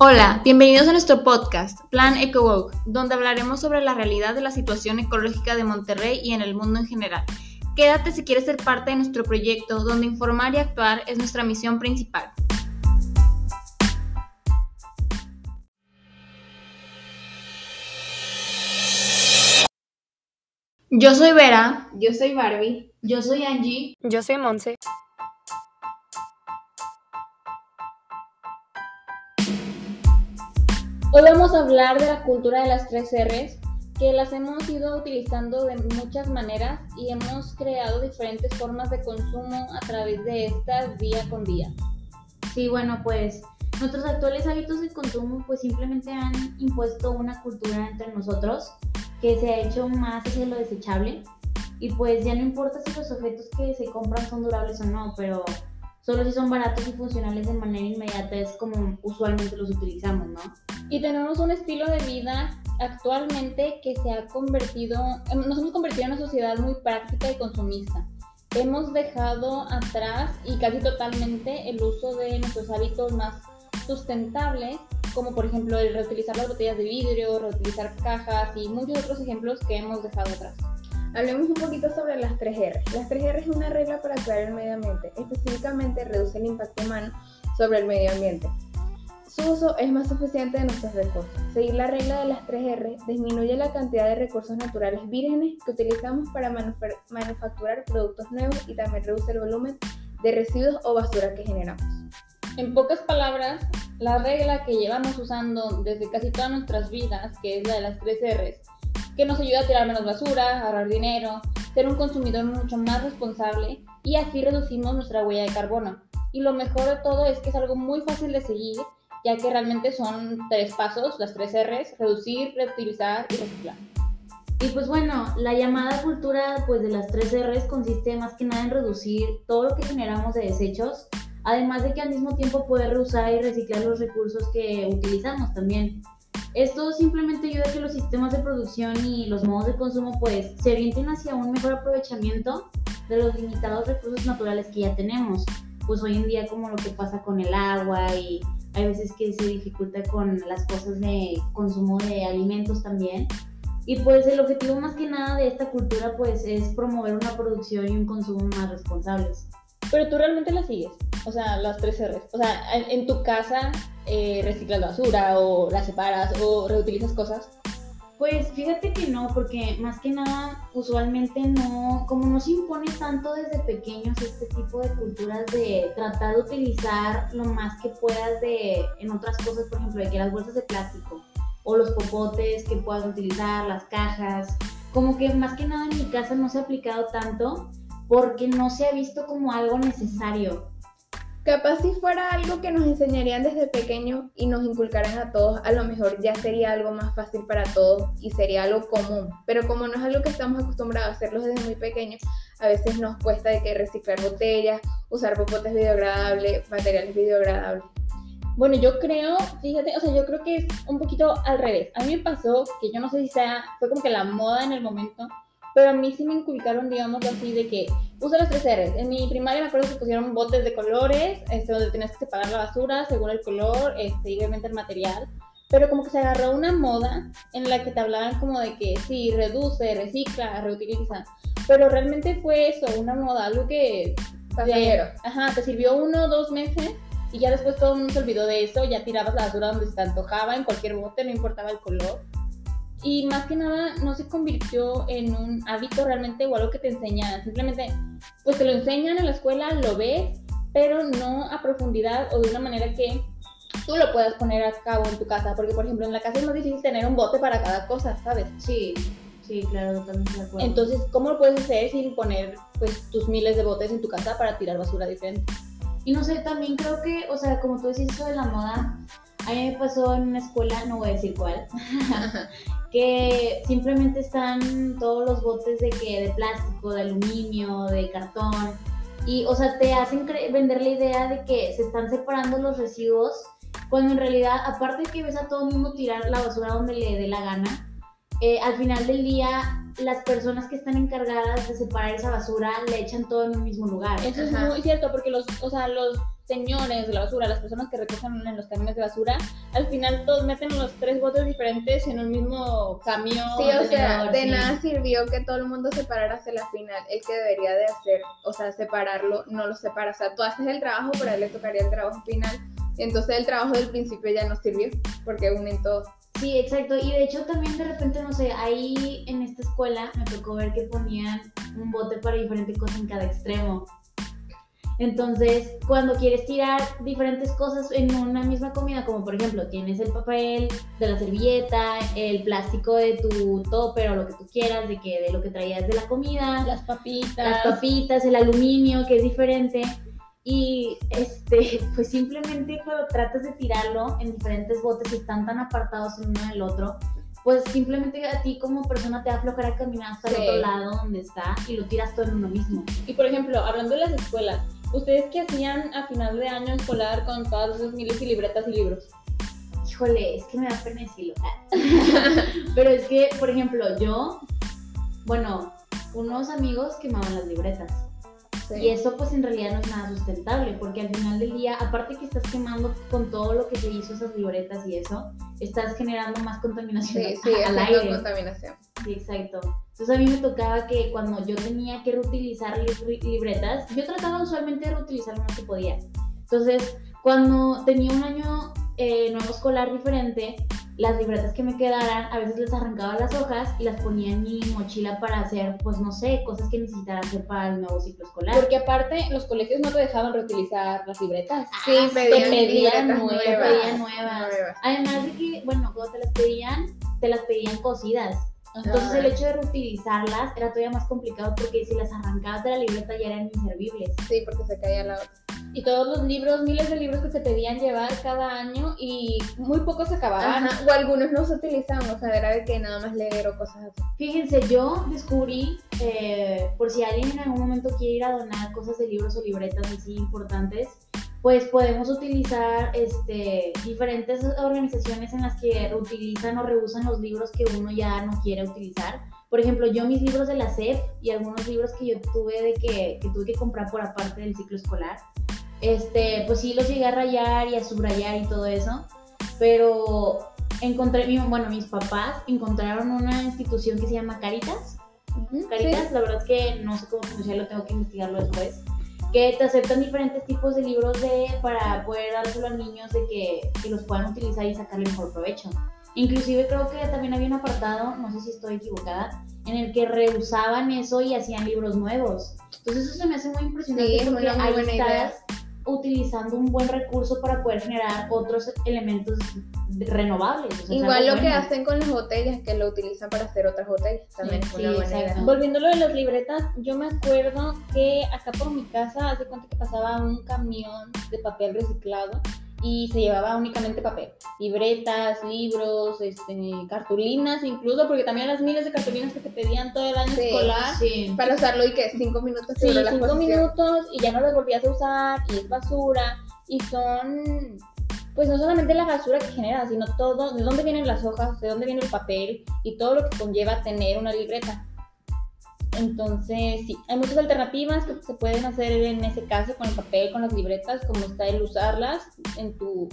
Hola, bienvenidos a nuestro podcast, Plan EcoWalk, donde hablaremos sobre la realidad de la situación ecológica de Monterrey y en el mundo en general. Quédate si quieres ser parte de nuestro proyecto, donde informar y actuar es nuestra misión principal. Yo soy Vera. Yo soy Barbie. Yo soy Angie. Yo soy Monse. Hoy vamos a hablar de la cultura de las tres R's, que las hemos ido utilizando de muchas maneras y hemos creado diferentes formas de consumo a través de estas día con día. Sí, bueno, pues nuestros actuales hábitos de consumo pues simplemente han impuesto una cultura entre nosotros que se ha hecho más hacia lo desechable y pues ya no importa si los objetos que se compran son durables o no, pero solo si son baratos y funcionales de manera inmediata es como usualmente los utilizamos, ¿no? Y tenemos un estilo de vida actualmente que se ha convertido, em, nos hemos convertido en una sociedad muy práctica y consumista. Hemos dejado atrás y casi totalmente el uso de nuestros hábitos más sustentables, como por ejemplo el reutilizar las botellas de vidrio, reutilizar cajas y muchos otros ejemplos que hemos dejado atrás. Hablemos un poquito sobre las 3R. Las 3R es una regla para cuidar el medio ambiente, específicamente reduce el impacto humano sobre el medio ambiente. Su uso es más suficiente de nuestros recursos. Seguir la regla de las 3R disminuye la cantidad de recursos naturales vírgenes que utilizamos para manufacturar productos nuevos y también reduce el volumen de residuos o basura que generamos. En pocas palabras, la regla que llevamos usando desde casi todas nuestras vidas, que es la de las 3 R's, que nos ayuda a tirar menos basura, ahorrar dinero, ser un consumidor mucho más responsable y así reducimos nuestra huella de carbono. Y lo mejor de todo es que es algo muy fácil de seguir, ya que realmente son tres pasos, las tres R's, reducir, reutilizar y reciclar. Y pues bueno, la llamada cultura pues de las tres R's consiste más que nada en reducir todo lo que generamos de desechos, además de que al mismo tiempo poder reusar y reciclar los recursos que utilizamos también. Esto simplemente ayuda a que los sistemas de producción y los modos de consumo pues se orienten hacia un mejor aprovechamiento de los limitados recursos naturales que ya tenemos. Pues hoy en día como lo que pasa con el agua y hay veces que se dificulta con las cosas de consumo de alimentos también. Y pues el objetivo más que nada de esta cultura pues es promover una producción y un consumo más responsables. Pero tú realmente la sigues, o sea, las tres R's. O sea, en tu casa eh, reciclas la basura o la separas o reutilizas cosas? Pues fíjate que no, porque más que nada usualmente no, como no se impone tanto desde pequeños este tipo de culturas de tratar de utilizar lo más que puedas de en otras cosas, por ejemplo, de que las bolsas de plástico o los popotes que puedas utilizar, las cajas, como que más que nada en mi casa no se ha aplicado tanto porque no se ha visto como algo necesario. Capaz si fuera algo que nos enseñarían desde pequeño y nos inculcaran a todos, a lo mejor ya sería algo más fácil para todos y sería algo común. Pero como no es algo que estamos acostumbrados a hacerlo desde muy pequeños, a veces nos cuesta de que reciclar botellas, usar popotes biodegradables, materiales biodegradables. Bueno, yo creo, fíjate, o sea, yo creo que es un poquito al revés. A mí me pasó que yo no sé si sea, fue como que la moda en el momento, pero a mí sí me inculcaron, digamos así, de que usa las tres R's. En mi primaria me acuerdo que pusieron botes de colores, este, donde tenías que separar la basura según el color este, y obviamente el material. Pero como que se agarró una moda en la que te hablaban como de que sí, reduce, recicla, reutiliza. Pero realmente fue eso, una moda, algo que... ajá, te sirvió uno o dos meses y ya después todo el mundo se olvidó de eso, ya tirabas la basura donde se te antojaba, en cualquier bote, no importaba el color y más que nada no se convirtió en un hábito realmente o algo que te enseñan. Simplemente, pues te lo enseñan en la escuela, lo ves, pero no a profundidad o de una manera que tú lo puedas poner a cabo en tu casa. Porque, por ejemplo, en la casa es más difícil tener un bote para cada cosa, ¿sabes? Sí, sí, claro, totalmente de acuerdo. Entonces, ¿cómo lo puedes hacer sin poner pues tus miles de botes en tu casa para tirar basura diferente? Y no sé, también creo que, o sea, como tú decís eso de la moda, a mí me pasó en una escuela, no voy a decir cuál, que simplemente están todos los botes de que de plástico, de aluminio, de cartón. Y o sea, te hacen vender la idea de que se están separando los residuos cuando en realidad aparte de que ves a todo el mundo tirar la basura donde le dé la gana, eh, al final del día las personas que están encargadas de separar esa basura le echan todo en un mismo lugar. Eso es Ajá. muy cierto, porque los, o sea, los señores de la basura, las personas que recogen en los camiones de basura, al final todos meten los tres botes diferentes en un mismo camión. Sí, o sea, de sí. nada sirvió que todo el mundo separara hacia la final. El que debería de hacer, o sea, separarlo, no lo separa. O sea, tú haces el trabajo, pero a él le tocaría el trabajo final. Entonces el trabajo del principio ya no sirvió, porque unen todo. Sí, exacto. Y de hecho también de repente, no sé, ahí en esta escuela me tocó ver que ponían un bote para diferente cosa en cada extremo. Entonces, cuando quieres tirar diferentes cosas en una misma comida, como por ejemplo, tienes el papel de la servilleta, el plástico de tu topper o lo que tú quieras, de que de lo que traías de la comida, Las papitas. las papitas, el aluminio, que es diferente. Y este, pues simplemente cuando tratas de tirarlo en diferentes botes y están tan apartados el uno del otro, pues simplemente a ti como persona te da flojera caminar hasta el otro lado donde está y lo tiras todo en uno mismo. Y por ejemplo, hablando de las escuelas, ¿ustedes qué hacían a final de año escolar con todas esas miles y libretas y libros? Híjole, es que me da pena decirlo. Pero es que, por ejemplo, yo, bueno, unos amigos quemaban las libretas. Sí. Y eso pues en realidad no es nada sustentable, porque al final del día, aparte que estás quemando con todo lo que se hizo esas libretas y eso, estás generando más contaminación Sí, sí, al aire. contaminación. Sí, exacto. Entonces a mí me tocaba que cuando yo tenía que reutilizar li- libretas, yo trataba usualmente de reutilizar lo que podía. Entonces, cuando tenía un año eh, nuevo escolar diferente, las libretas que me quedaran, a veces les arrancaba las hojas y las ponía en mi mochila para hacer, pues no sé, cosas que necesitara hacer para el nuevo ciclo escolar. Porque aparte, los colegios no te dejaban reutilizar las libretas. Sí, Ah, pedían, te pedían libretas nuevas, nuevas. pedían nuevas. Además de que, bueno, cuando te las pedían, te las pedían cocidas. Entonces Ajá. el hecho de reutilizarlas era todavía más complicado porque si las arrancabas de la libreta ya eran inservibles. Sí, porque se caía la otra. Y todos los libros, miles de libros que se pedían llevar cada año y muy pocos se acababan. Ajá, O algunos no se utilizaban, o sea, era de que nada más leer o cosas así. Fíjense, yo descubrí, eh, por si alguien en algún momento quiere ir a donar cosas de libros o libretas así importantes, pues podemos utilizar este, diferentes organizaciones en las que reutilizan o reusan los libros que uno ya no quiere utilizar. Por ejemplo, yo mis libros de la SEP y algunos libros que yo tuve de que, que tuve que comprar por aparte del ciclo escolar, este, pues sí los llegué a rayar y a subrayar y todo eso, pero encontré, bueno, mis papás encontraron una institución que se llama Caritas. Caritas, la verdad es que no sé cómo pronunciarlo, tengo que investigarlo después. Que te aceptan diferentes tipos de libros de, para poder dárselo a niños de que, que los puedan utilizar y sacarle mejor provecho. Inclusive creo que también había un apartado, no sé si estoy equivocada, en el que reusaban eso y hacían libros nuevos. Entonces eso se me hace muy impresionante Sí, porque muy ahí estás idea. Utilizando un buen recurso para poder generar otros elementos renovables. o sea, es Igual lo que hacen con las botellas, que lo utilizan para hacer otras botellas, también Sí, sí. Volviendo a lo de las libretas, yo me acuerdo que acá por mi casa, hace cuenta que pasaba un camión de papel reciclado y se llevaba únicamente papel. Libretas, libros, este, cartulinas incluso, porque también las miles de cartulinas que te pedían todo el año Sí, escolar. Sí. Para usarlo y que cinco minutos Sí, la cinco minutos y ya no las volvías a usar y es basura y son, pues no solamente la basura que genera, sino todo, de dónde vienen las hojas, de dónde viene el papel y todo lo que conlleva tener una libreta. Entonces, sí, hay muchas alternativas que se pueden hacer en ese caso con el papel, con las libretas, como está el usarlas en tu,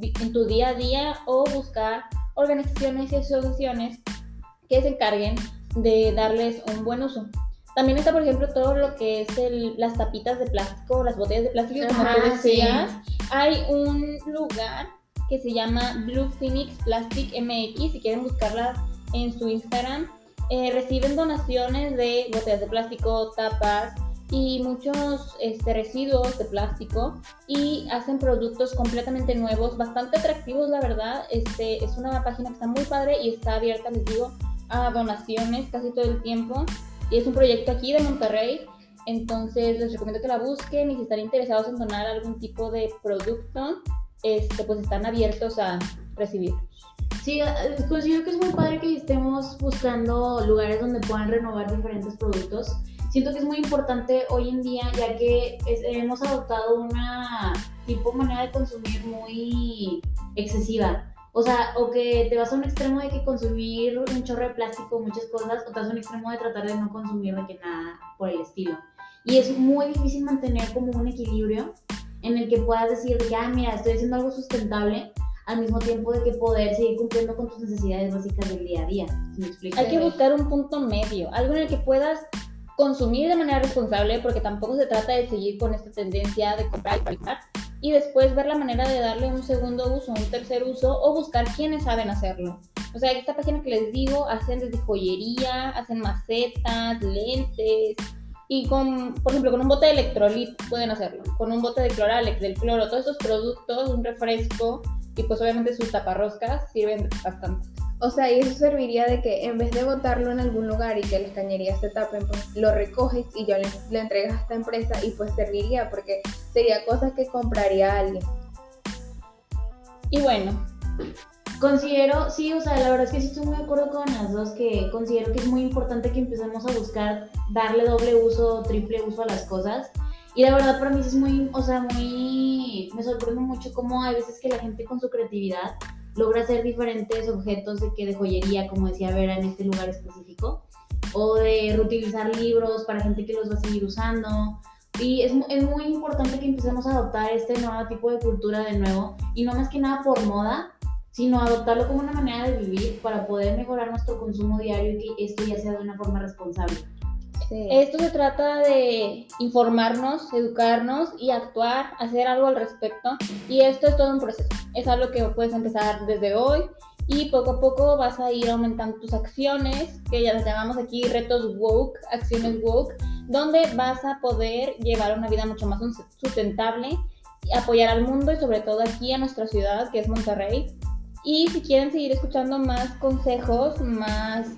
en tu día a día o buscar organizaciones y asociaciones que se encarguen de darles un buen uso. También está, por ejemplo, todo lo que es el- las tapitas de plástico, las botellas de plástico, como Ajá, tú sí. decías. Hay un lugar que se llama Blue Phoenix Plastic MX, si quieren buscarla en su Instagram. Eh, reciben donaciones de botellas de plástico, tapas y muchos este, residuos de plástico y hacen productos completamente nuevos, bastante atractivos, la verdad. Este, es una página que está muy padre y está abierta, les digo, a donaciones casi todo el tiempo. Y es un proyecto aquí de Monterrey. Entonces les recomiendo que la busquen y si están interesados en donar algún tipo de producto, este, pues están abiertos a recibirlos. Sí, eh, considero que es muy padre que estemos buscando lugares donde puedan renovar diferentes productos. Siento que es muy importante hoy en día, ya que es- hemos adoptado una tipo manera de consumir muy excesiva. O sea, o que te vas a un extremo de que consumir un chorro de plástico, muchas cosas, o te vas a un extremo de tratar de no consumir de que nada por el estilo. Y es muy difícil mantener como un equilibrio en el que puedas decir, ya, mira, estoy haciendo algo sustentable, al mismo tiempo de que poder seguir cumpliendo con tus necesidades básicas del día a día. Hay que buscar un punto medio, algo en el que puedas consumir de manera responsable, porque tampoco se trata de seguir con esta tendencia de comprar y comprar, y después ver la manera de darle un segundo uso, un tercer uso, o buscar quienes saben hacerlo. O sea, esta página que les digo, hacen desde joyería, hacen macetas, lentes, y con, por ejemplo, con un bote de electrolit pueden hacerlo, con un bote de cloralex, del cloro, todos esos productos, un refresco, y pues obviamente sus taparroscas sirven bastante. O sea, y eso serviría de que en vez de botarlo en algún lugar y que las cañerías se tapen, pues lo recoges y ya le, entregas a esta empresa y pues serviría porque sería cosas que compraría alguien. Y bueno, considero, sí, o sea, la verdad es que sí estoy muy de acuerdo con las dos, que considero que es muy importante que empecemos a buscar darle doble uso, triple uso a las cosas. Y la verdad para mí es muy, o sea, muy, me sorprende mucho cómo hay veces que la gente con su creatividad logra hacer diferentes objetos de que de joyería, como decía Vera, en este lugar específico, o de reutilizar libros para gente que los va a seguir usando. Y es, es muy importante que empecemos a adoptar este nuevo tipo de cultura de nuevo, y no más que nada por moda, sino adoptarlo como una manera de vivir para poder mejorar nuestro consumo diario y que esto ya sea de una forma responsable. Esto se trata de informarnos, educarnos y actuar, hacer algo al respecto. Y esto es todo un proceso. Es algo que puedes empezar desde hoy y poco a poco vas a ir aumentando tus acciones, que ya las llamamos aquí retos woke, acciones woke, donde vas a poder llevar una vida mucho más sustentable, apoyar al mundo y sobre todo aquí a nuestra ciudad, que es Monterrey. Y si quieren seguir escuchando más consejos, más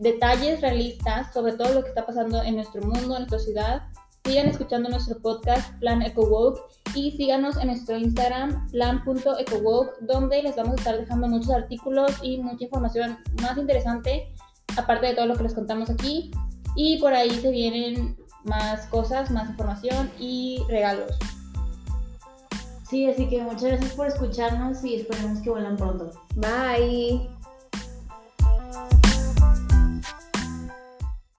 detalles realistas sobre todo lo que está pasando en nuestro mundo, en nuestra ciudad, sigan escuchando nuestro podcast Plan EcoWoke y síganos en nuestro Instagram plan.ecowoke donde les vamos a estar dejando muchos artículos y mucha información más interesante aparte de todo lo que les contamos aquí y por ahí se vienen más cosas, más información y regalos. Sí, así que muchas gracias por escucharnos y esperemos que vuelan pronto. Bye.